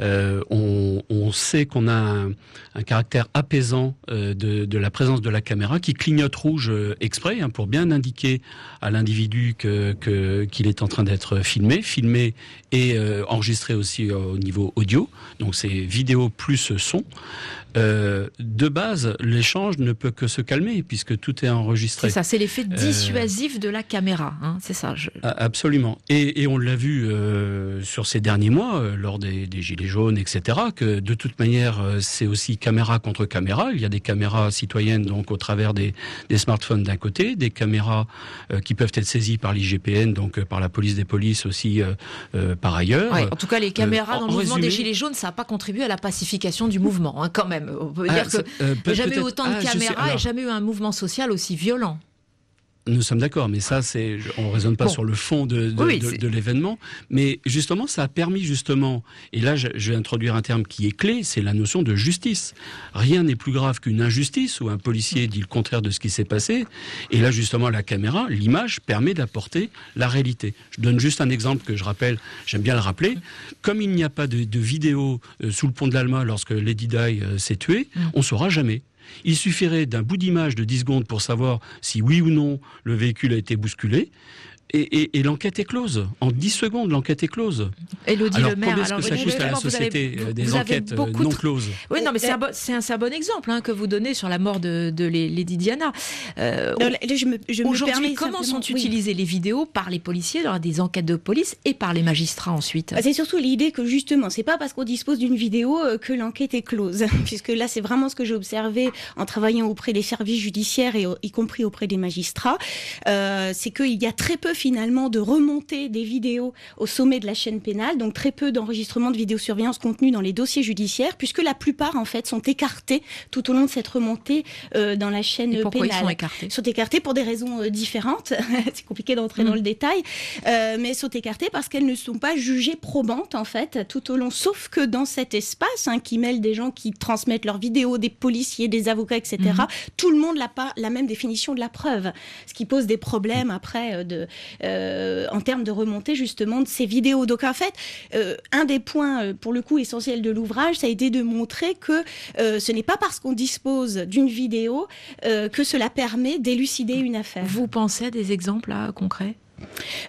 Euh, on, on, sait qu'on a un, un, caractère apaisant euh, de, de, la présence de la caméra qui clignote rouge euh, exprès hein, pour bien indiquer à l'individu que qu'il est en train d'être filmé, filmé et euh, enregistré aussi au niveau audio. Donc c'est vidéo plus son. Euh, de base, l'échange ne peut que se calmer puisque tout est enregistré. C'est ça, c'est l'effet dissuasif de la caméra, hein, c'est ça. Je... Absolument. Et, et on l'a vu sur ces derniers mois, lors des, des, Gilets jaunes, etc., que de toute manière, c'est aussi caméra contre caméra. Il y a des caméras citoyennes, donc au travers des, des smartphones d'un côté, des caméras qui peuvent être saisies par l'IGPN, donc par la police des polices aussi par ailleurs. en tout cas, les caméras dans le mouvement des Gilets jaunes, ça n'a pas contribué à la pacification du mouvement, hein, quand même. On peut ah, dire que euh, jamais eu autant de ah, caméras et jamais eu un mouvement social aussi violent. Nous sommes d'accord, mais ça, c'est, on raisonne pas sur le fond de, de, l'événement, mais justement, ça a permis justement, et là, je, vais introduire un terme qui est clé, c'est la notion de justice. Rien n'est plus grave qu'une injustice où un policier dit le contraire de ce qui s'est passé, et là, justement, la caméra, l'image permet d'apporter la réalité. Je donne juste un exemple que je rappelle, j'aime bien le rappeler. Comme il n'y a pas de, vidéo euh, sous le pont de l'Alma lorsque Lady Di euh, s'est tuée, mm. on saura jamais. Il suffirait d'un bout d'image de 10 secondes pour savoir si oui ou non le véhicule a été bousculé. Et, l'enquête est close. En 10 secondes, l'enquête est close. Elodie alors, Le Maire, alors, que ça coûte à la société euh, des enquêtes euh, non closes? Oui, non, mais c'est un, bon, un, bon exemple hein, que vous donnez sur la mort de, Lady Diana. Euh, Aujourd'hui, comment sont utilisées les vidéos par les policiers dans des enquêtes de police et par les magistrats ensuite? Bah, C'est surtout l'idée que justement, c'est pas parce qu'on dispose d'une vidéo que l'enquête est close, puisque là, c'est vraiment ce que j'ai observé en travaillant auprès des services judiciaires et y compris auprès des magistrats, c'est qu'il y a très peu finalement de remonter des vidéos au sommet de la chaîne pénale, donc très peu d'enregistrements de vidéosurveillance contenus dans les dossiers judiciaires, puisque la plupart en fait sont écartés tout au long de cette remontée euh, dans la chaîne Et pourquoi pénale. Ils sont écartés? Ils sont écartés pour des raisons euh, différentes. C'est compliqué d'entrer dans mm. le détail, euh, mais sont écartés parce qu'elles ne sont pas jugées probantes en fait tout au long, sauf que dans cet espace hein, qui mêle des gens qui transmettent leurs vidéos, des policiers, des avocats, etc. Mm-hmm. Tout le monde n'a pas la même définition de la preuve, ce qui pose des problèmes après de euh, en termes de remontée justement de ces vidéos. Donc en fait, euh, un des points euh, pour le coup essentiels de l'ouvrage, ça a été de montrer que ce n'est pas parce qu'on dispose d'une vidéo que cela permet d'élucider une affaire. Vous pensez à des exemples concrets?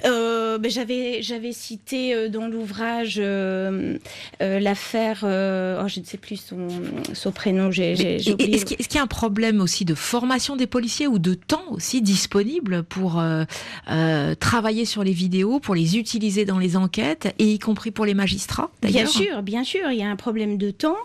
Euh, ben, j'avais j'avais cité euh, dans l'ouvrage euh, l'affaire oh, je ne sais plus son, son prénom j'ai est-ce qu'il y a un problème aussi de formation des policiers ou de temps aussi disponible pour travailler sur les vidéos pour les utiliser dans les enquêtes et y compris pour les magistrats bien sûr bien sûr il y a un problème de temps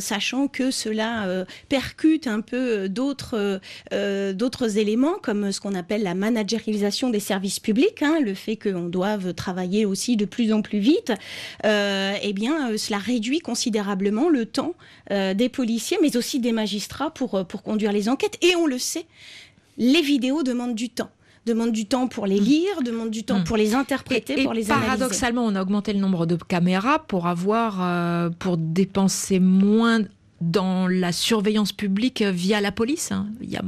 sachant que cela percute un peu d'autres d'autres éléments comme ce qu'on appelle la managérialisation des services public hein, le fait qu'on doive travailler aussi de plus en plus vite, euh, eh bien, cela réduit considérablement le temps des policiers, mais aussi des magistrats pour, pour conduire les enquêtes. Et on le sait, les vidéos demandent du temps demande du temps pour les lire, demande du temps hmm. pour les interpréter, pour les analyser. Paradoxalement, on a augmenté le nombre de caméras pour avoir, pour dépenser moins dans la surveillance publique via la police. Hein. Il y a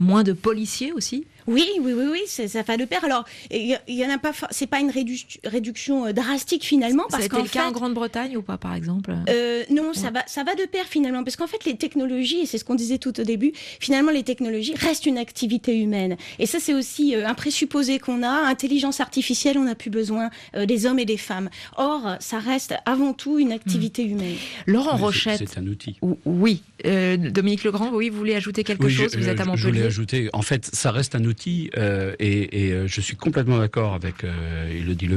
moins de policiers aussi. Oui, oui, oui, oui, ça fait de pair. Alors, il y, en a pas, c'est pas une réduction euh, drastique finalement, parce que. le cas en Grande-Bretagne ou pas, par exemple? euh, Non, ça va, ça va de pair finalement, parce qu'en fait, les technologies, et c'est ce qu'on disait tout au début, finalement, les technologies restent une activité humaine. Et ça, c'est aussi euh, un présupposé qu'on a. Intelligence artificielle, on n'a plus besoin des hommes et des femmes. Or, ça reste avant tout une activité hmm. humaine. Laurent Rochette. C'est un outil. Oui, Dominique Legrand, oui, vous voulez ajouter quelque chose? Vous êtes à Montpellier. Je voulais ajouter. En fait, ça reste un outil euh, et, euh, je suis complètement d'accord avec Elodie.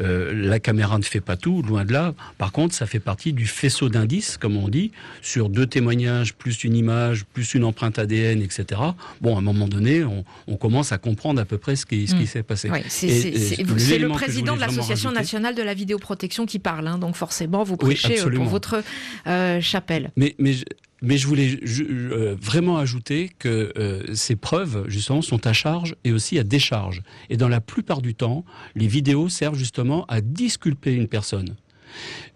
Euh, la caméra ne fait pas tout, loin de là. Par contre, ça fait partie du faisceau d'indices, comme on dit, sur deux témoignages, plus une image, plus une empreinte ADN, etc. Bon, à un moment donné, on, commence à comprendre à peu près ce qui, ce qui hmm. s'est passé. c'est le président de l'Association nationale de la vidéoprotection qui parle, hein, donc forcément, vous prêchez pour votre chapelle. Mais, mais mais je voulais euh, vraiment ajouter que euh, ces preuves, justement, sont à charge et aussi à décharge. Et dans la plupart du temps, les vidéos servent justement à disculper une personne.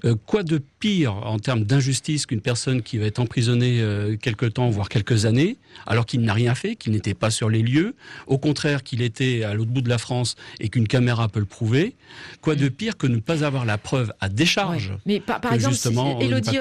Euh, quoi de pire en termes d'injustice qu'une personne qui va être emprisonnée euh, quelques temps, voire quelques années, alors qu'il n'a rien fait, qu'il n'était pas sur les lieux, au contraire qu'il était à l'autre bout de la France et qu'une caméra peut le prouver? Quoi de pire que ne pas avoir la preuve à décharge Mais par, exemple, Elodie,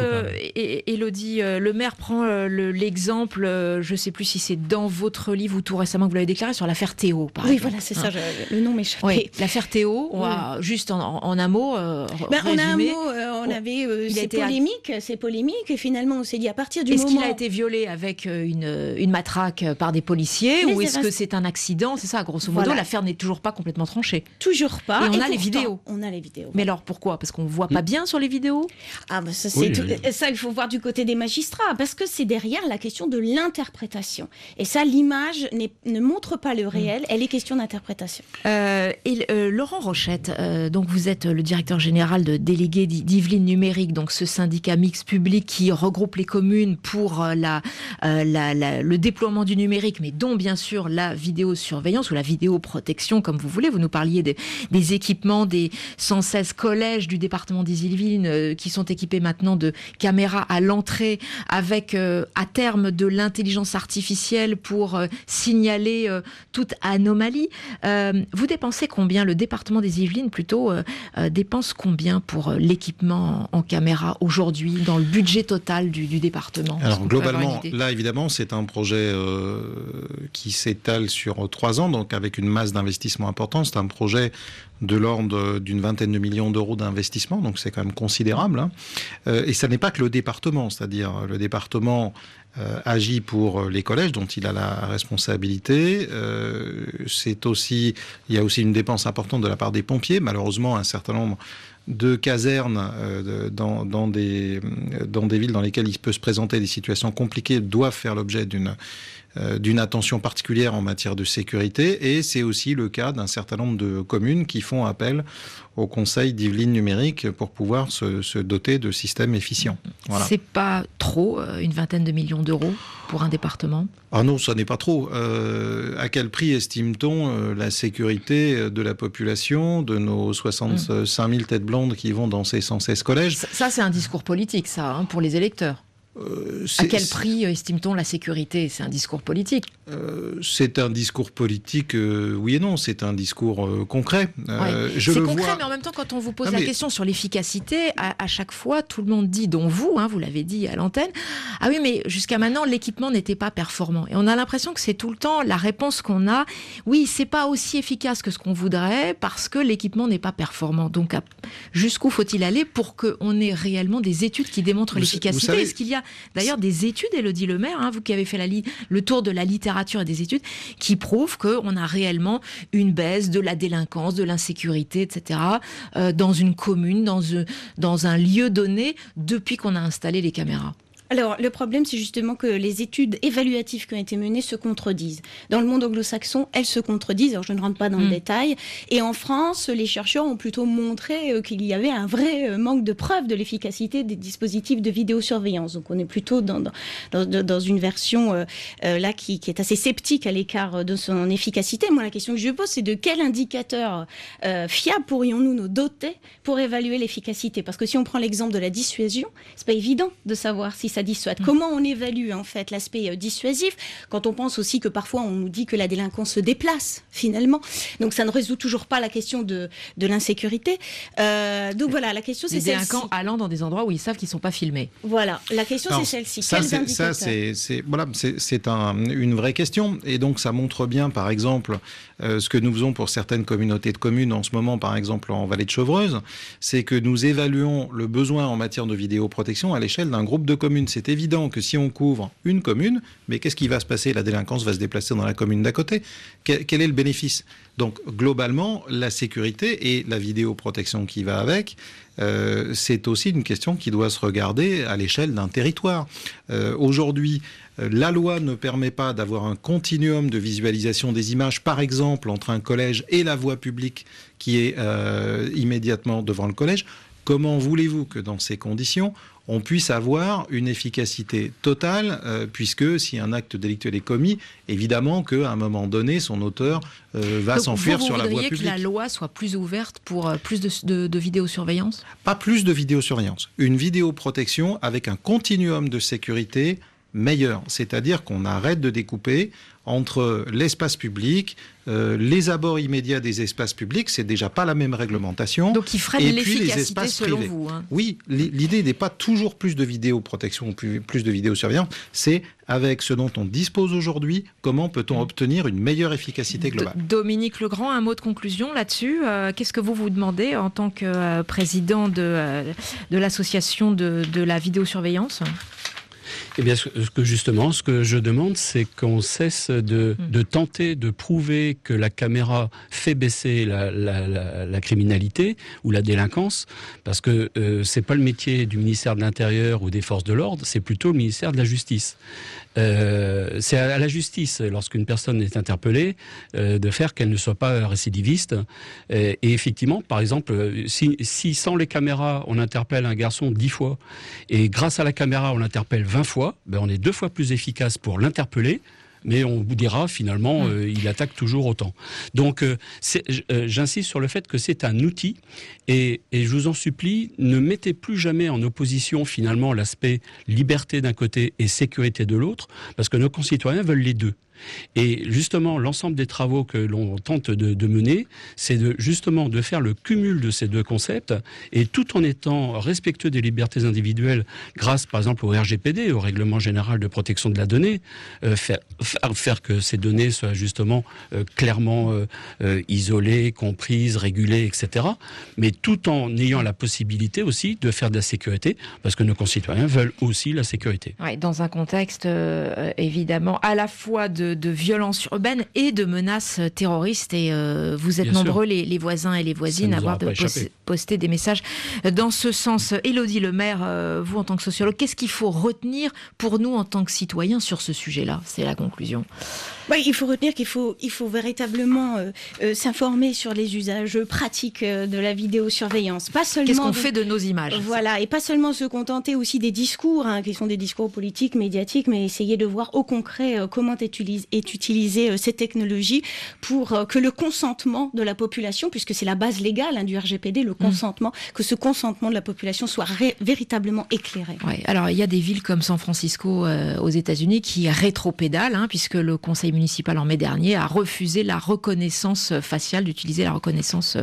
Elodie euh, le maire prend l'exemple, je ne sais plus si c'est dans votre livre ou tout récemment que vous l'avez déclaré, sur l'affaire Théo. Par oui, voilà, c'est ça, hein. le nom m'échappe. Oui, l'affaire Théo, on va juste en, un mot. Ben, en un mot, on avait c'est polémique, c'est polémique, et finalement on s'est dit à partir du moment. Est-ce qu'il a été violé avec euh, une, une matraque par des policiers ou est-ce que c'est un accident? C'est ça, grosso modo, l'affaire n'est toujours pas complètement tranchée. Toujours pas. Et on a les vidéos. On a les vidéos. Mais alors pourquoi? Parce qu'on voit pas mm. bien sur les vidéos? Ah bah ça, c'est ça il faut voir du côté des magistrats, parce que c'est derrière la question de l'interprétation. Et ça, l'image ne montre pas le réel, mm. elle est question d'interprétation. Euh, et euh, Laurent Rochette, donc vous êtes le directeur général de délégué d'Yveline Numérique, donc ce syndicat mixte public qui regroupe les communes pour euh, euh, la, le déploiement du numérique, mais dont bien sûr la vidéosurveillance ou la vidéoprotection, comme vous voulez. Vous nous parliez des, équipements des 116 collèges du département des Yvelines euh, qui sont équipés maintenant de caméras à l'entrée avec à terme de l'intelligence artificielle pour signaler toute anomalie. vous dépensez combien? Le département des Yvelines plutôt dépense combien pour l'équipement en caméra aujourd'hui dans le budget total du, département Alors globalement, là évidemment, c'est un projet euh, qui s'étale sur trois ans, donc avec une masse d'investissement importante. C'est un projet de l'ordre d'une vingtaine de millions d'euros d'investissement, donc c'est quand même considérable. Hein. Euh, et ça n'est pas que le département, c'est-à-dire le département euh, agit pour les collèges dont il a la responsabilité. c'est aussi, il y a aussi une dépense importante de la part des pompiers. Malheureusement, un certain nombre de casernes euh, dans, dans, des, dans des villes dans lesquelles il peut se présenter des situations compliquées doivent faire l'objet d'une euh, d'une attention particulière en matière de sécurité et c'est aussi le cas d'un certain nombre de communes qui font appel au Conseil d'Yvelines numérique pour pouvoir se, se, doter de systèmes efficients. Voilà. C'est pas trop, euh, une vingtaine de millions d'euros pour un département? Ah non, ça n'est pas trop. Euh, à quel prix estime-t-on la sécurité de la population, de nos 65 000 têtes blondes qui vont dans ces 116 collèges? Ça, c'est un discours politique, ça, hein, pour les électeurs. Euh, à quel prix estime-t-on la sécurité? C'est un discours politique. Euh, c'est un discours politique, euh, oui et non. C'est un discours concret. c'est concret, mais en même temps, quand on vous pose la question sur l'efficacité, à, chaque fois, tout le monde dit, dont vous, hein, vous l'avez dit à l'antenne, ah oui, mais jusqu'à maintenant, l'équipement n'était pas performant. Et on a l'impression que c'est tout le temps la réponse qu'on a. Oui, c'est pas aussi efficace que ce qu'on voudrait parce que l'équipement n'est pas performant. Donc, jusqu'où faut-il aller pour qu'on ait réellement des études qui démontrent l'efficacité? Est-ce qu'il y a d'ailleurs des études, Elodie Lemaire, hein, vous qui avez fait le tour de la littérature et des études, qui prouvent qu'on a réellement une baisse de la délinquance, de l'insécurité, etc., euh, dans une commune, dans, dans un lieu donné, depuis qu'on a installé les caméras. Alors, le problème, c'est justement que les études évaluatives qui ont été menées se contredisent. Dans le monde anglo-saxon, elles se contredisent. Alors, je ne rentre pas dans le Mm. détail. Et en France, les chercheurs ont plutôt montré euh, qu'il y avait un vrai euh, manque de preuve de l'efficacité des dispositifs de vidéosurveillance. Donc, on est plutôt dans, dans, une version euh, euh, là qui, qui est assez sceptique à l'écart de son efficacité. Moi, la question que je pose, c'est de quel indicateur euh, fiable pourrions-nous nous doter pour évaluer l'efficacité? Parce que si on prend l'exemple de la dissuasion, c'est pas évident de savoir si ça dissuade. Comment on évalue en fait l'aspect euh, dissuasif quand on pense aussi que parfois on nous dit que la délinquance se déplace finalement. Donc ça ne résout toujours pas la question de, de l'insécurité. Euh, donc voilà, la question c'est Les celle-ci. délinquants allant dans des endroits où ils savent qu'ils ne sont pas filmés. Voilà, la question c'est celle-ci. Ça, c'est, voilà, c'est, c'est un- une vraie question. Et donc, ça montre bien, par exemple, euh, ce que nous faisons pour certaines communautés de communes en ce moment, par exemple en Vallée de Chevreuse, c'est que nous évaluons le besoin en matière de vidéoprotection à l'échelle d'un groupe de communes. C'est évident que si on couvre une commune, mais qu'est-ce qui va se passer? La délinquance va se déplacer dans la commune d'à côté. Quel, quel est le bénéfice? Donc, globalement, la sécurité et la vidéoprotection qui va avec, euh, c'est aussi une question qui doit se regarder à l'échelle d'un territoire. Euh, Aujourd'hui, euh, la loi ne permet pas d'avoir un continuum de visualisation des images, par exemple, entre un collège et la voie publique qui est immédiatement devant le collège. Comment voulez-vous que dans ces conditions, on puisse avoir une efficacité totale, euh, puisque si un acte délictuel est commis, évidemment qu'à un moment donné, son auteur euh, va s'enfuir vous, vous sur la voie voudriez publique. que la loi soit plus ouverte pour euh, plus de, de- de vidéosurveillance? Pas plus de vidéosurveillance. Une vidéoprotection avec un continuum de sécurité meilleur. C'est-à-dire qu'on arrête de découper entre l'espace public, euh, les abords immédiats des espaces publics, c'est déjà pas la même réglementation. Donc, il les l'efficacité selon privés. vous. hein. Oui, li- l'idée n'est pas toujours plus de vidéoprotection ou plus, de vidéosurveillance, c'est avec ce dont on dispose aujourd'hui, comment peut-on obtenir une meilleure efficacité globale? D- Dominique Legrand, un mot de conclusion là-dessus. Euh, Qu'est-ce que vous vous demandez en tant que euh, président de, de l'association de, de la vidéosurveillance? Eh bien, ce que justement, ce que je demande, c'est qu'on cesse de, Hmm. de tenter de prouver que la caméra fait baisser la, la- la- la criminalité ou la délinquance, parce que euh, c'est pas le métier du ministère de l'Intérieur ou des forces de l'ordre, c'est plutôt le ministère de la Justice. Euh, c'est à la justice, lorsqu'une personne est interpellée, euh, de faire qu'elle ne soit pas récidiviste. Euh, et effectivement, par exemple, si, si sans les caméras, on interpelle un garçon dix fois, et grâce à la caméra, on l'interpelle 20 fois, ben on est deux fois plus efficace pour l'interpeller. Mais on vous dira finalement, euh, il attaque toujours autant. Donc, euh, euh, j'insiste sur le fait que c'est un outil, et, et je vous en supplie, ne mettez plus jamais en opposition finalement l'aspect liberté d'un côté et sécurité de l'autre, parce que nos concitoyens veulent les deux. Et justement, l'ensemble des travaux que l'on tente de, mener, c'est justement de faire le cumul de ces deux concepts, et tout en étant respectueux des libertés individuelles, grâce par exemple au RGPD, au Règlement général de protection de la donnée, euh, faire, que ces données soient justement euh, clairement euh, isolées, comprises, régulées, etc. Mais tout en ayant la possibilité aussi de faire de la sécurité, parce que nos concitoyens veulent aussi la sécurité. Ouais, dans un contexte évidemment à la fois de, de violence urbaine et de menaces terroristes. Et euh, vous êtes Bien nombreux, les, les voisins et les voisines, à avoir de pas pos- échappé. poster des messages dans ce sens. Élodie Lemaire, euh, vous en tant que sociologue, qu'est-ce qu'il faut retenir pour nous en tant que citoyens sur ce sujet-là? C'est la conclusion. Ouais, il faut retenir qu'il faut, il faut véritablement euh, euh, s'informer sur les usages pratiques de la vidéosurveillance. Pas seulement. Qu'est-ce qu'on de- fait de nos images? Voilà, et pas seulement se contenter aussi des discours, hein, qui sont des discours politiques, médiatiques, mais essayer de voir au concret euh, comment est, utilis- est utilisée euh, cette technologie pour euh, que le consentement de la population, puisque c'est la base légale hein, du RGPD, le consentement, que ce consentement de la population soit ré- véritablement éclairé. Ouais, alors il y a des villes comme San Francisco euh, aux États-Unis qui rétropédalent, hein, puisque le conseil municipal en mai dernier a refusé la reconnaissance faciale, d'utiliser la reconnaissance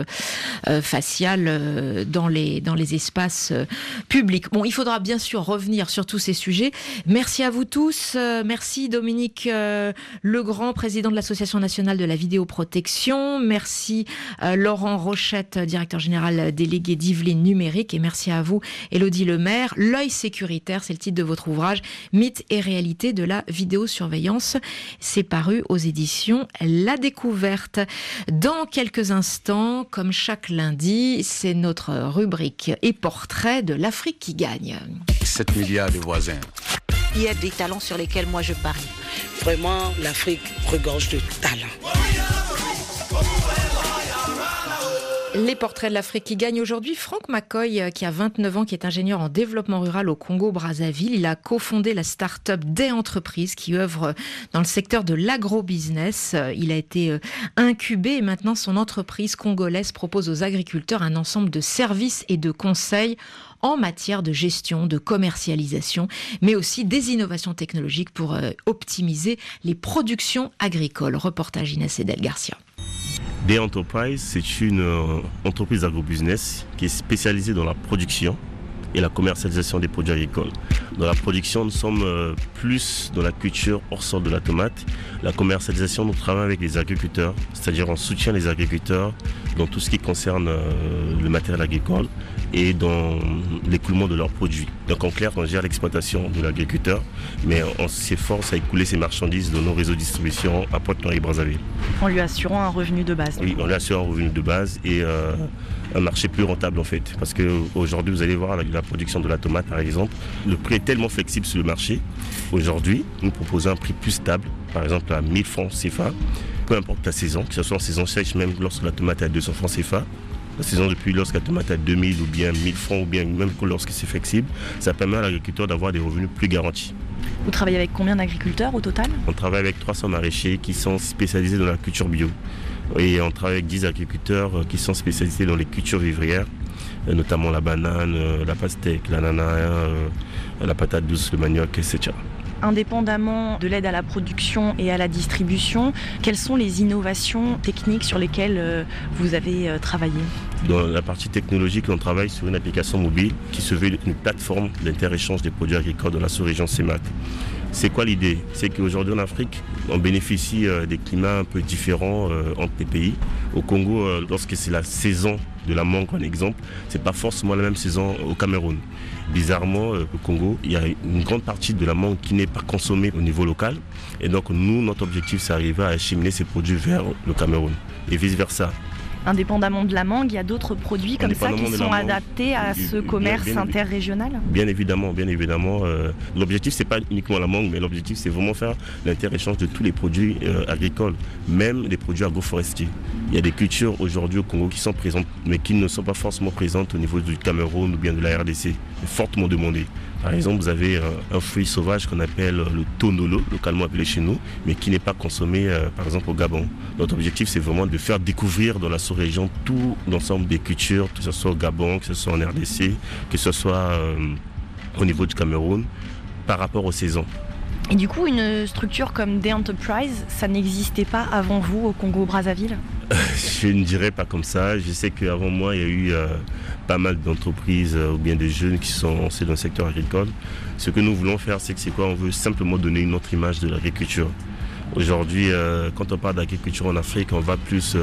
euh, faciale euh, dans les dans les espaces publics. Bon, il faudra bien sûr revenir sur tous ces sujets. Merci à vous tous. Merci Dominique Legrand, président de l'association nationale de la vidéoprotection. Merci euh, Laurent Rochette, directeur général délégué d'Yveline Numérique. Et merci à vous, Elodie Lemaire. L'œil sécuritaire, c'est le titre de votre ouvrage, Mythe et réalité de la vidéosurveillance. C'est paru aux éditions La Découverte. Dans quelques instants, comme chaque lundi, c'est notre rubrique et portrait de l'Afrique qui gagne. 7 milliards de voisins, il y a des talents sur lesquels moi je parie. Vraiment, l'Afrique regorge de talents. Les portraits de l'Afrique qui gagnent aujourd'hui. Franck McCoy, euh, qui a 29 ans, qui est ingénieur en développement rural au Congo-Brazzaville. Il a cofondé la start-up des entreprises qui œuvre dans le secteur de l'agro-business. Euh, il a été euh, incubé et maintenant son entreprise congolaise propose aux agriculteurs un ensemble de services et de conseils en matière de gestion, de commercialisation, mais aussi des innovations technologiques pour optimiser les productions agricoles. Reportage Inès Edel Garcia. Day Enterprise, c'est une euh, entreprise agro-business qui est spécialisée dans la production et la commercialisation des produits agricoles. Dans la production, nous sommes euh, plus dans la culture hors sol de la tomate. La commercialisation, nous travaillons avec les agriculteurs, c'est-à-dire on soutient les agriculteurs dans tout ce qui concerne euh, le matériel agricole et dans l'écoulement de leurs produits. Donc en clair, on gère l'exploitation de l'agriculteur, mais on s'efforce à écouler ses marchandises dans nos réseaux de distribution à Pointe-Noire et Brazzaville. En lui assurant un revenu de base. Oui, on lui assure un revenu de base et euh, un marché plus rentable en fait. Parce qu'aujourd'hui, vous allez voir avec la production de la tomate par exemple, le prix est tellement flexible sur le marché. Aujourd'hui, nous proposons un prix plus stable, par exemple à 1000 francs CFA, peu importe la saison, que ce soit en saison sèche, même lorsque la tomate est à 200 francs CFA, la saison depuis lorsque la tomate est à 2000 ou bien 1000 francs ou bien même lorsque c'est flexible, ça permet à l'agriculteur d'avoir des revenus plus garantis. Vous travaillez avec combien d'agriculteurs au total? On travaille avec 300 maraîchers qui sont spécialisés dans la culture bio. Et on travaille avec 10 agriculteurs euh, qui sont spécialisés dans les cultures vivrières, euh, notamment la banane, euh, la pastèque, l'ananas, la patate douce, le manioc, etc indépendamment de l'aide à la production et à la distribution, quelles sont les innovations techniques sur lesquelles vous avez travaillé? Dans la partie technologique, on travaille sur une application mobile qui se veut une plateforme d'inter-échange des produits agricoles dans la sous-région CEMAC. C'est quoi l'idée? C'est qu'aujourd'hui en Afrique, on bénéficie euh, des climats un peu différents euh, entre les pays. Au Congo, euh, lorsque c'est la saison de la mangue, en exemple, c'est pas forcément la même saison au Cameroun. Bizarrement, au Congo, il y a une grande partie de la mangue qui n'est pas consommée au niveau local. Et donc, nous, notre objectif, c'est d'arriver à acheminer ces produits vers le Cameroun et vice-versa indépendamment de la mangue, il y a d'autres produits comme ça qui sont adaptés à ce commerce interrégional Bien évidemment, bien évidemment. Euh, l'objectif, c'est pas uniquement la mangue, mais l'objectif, c'est vraiment faire l'inter-échange de tous les produits euh, agricoles, même les produits agroforestiers. Il y a des cultures aujourd'hui au Congo qui sont présentes, mais qui ne sont pas forcément présentes au niveau du Cameroun ou bien de la RDC, fortement demandées. Par exemple, vous avez euh, un fruit sauvage qu'on appelle le tonolo, localement appelé chez nous, mais qui n'est pas consommé, euh, par exemple, au Gabon. Notre objectif, c'est vraiment de faire découvrir dans la sous-région tout l'ensemble des cultures, que ce soit au Gabon, que ce soit en RDC, que ce soit euh, au niveau du Cameroun, par rapport aux saisons. Et du coup, une structure comme The Enterprise, ça n'existait pas avant vous au Congo-Brazzaville Je ne dirais pas comme ça. Je sais qu'avant moi, il y a eu euh, pas mal d'entreprises euh, ou bien de jeunes qui sont lancés dans le secteur agricole. Ce que nous voulons faire, c'est que c'est quoi? On veut simplement donner une autre image de l'agriculture. Aujourd'hui, euh, quand on parle d'agriculture en Afrique, on va plus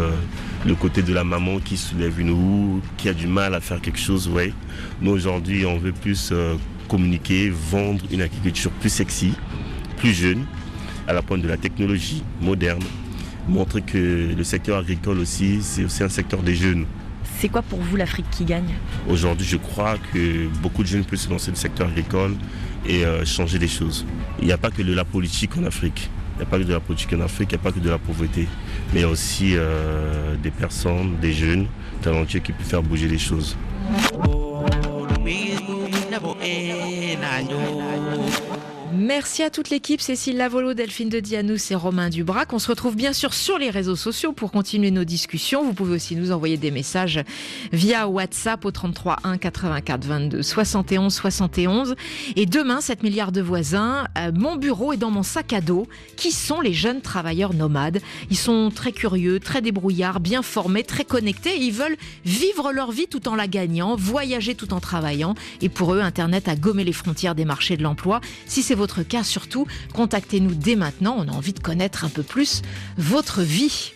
le côté de la maman qui soulève une roue, qui a du mal à faire quelque chose. Ouais. Nous, aujourd'hui, on veut plus communiquer, vendre une agriculture plus sexy, plus jeune, à la pointe de la technologie moderne, montrer que le secteur agricole aussi, c'est aussi un secteur des jeunes. C'est quoi pour vous l'Afrique qui gagne? Aujourd'hui, je crois que beaucoup de jeunes peuvent se lancer dans le secteur agricole et euh, changer les choses. Il n'y a pas que de la politique en Afrique. Il n'y a pas que de la politique en Afrique, il n'y a pas que de la pauvreté. Mais il y a aussi euh, des personnes, des jeunes talentueux qui peuvent faire bouger les choses. Merci à toute l'équipe, Cécile Lavolo, Delphine de Dianous et Romain Dubrac. On se retrouve bien sûr sur les réseaux sociaux pour continuer nos discussions. Vous pouvez aussi nous envoyer des messages via WhatsApp au 33 1 84 22 71 71. Et demain, 7 milliards de voisins, euh, mon bureau est dans mon sac à dos. Qui sont les jeunes travailleurs nomades? Ils sont très curieux, très débrouillards, bien formés, très connectés. Ils veulent vivre leur vie tout en la gagnant, voyager tout en travaillant. Et pour eux, Internet a gommé les frontières des marchés de l'emploi. Si c'est votre cas surtout, contactez-nous dès maintenant. On a envie de connaître un peu plus votre vie.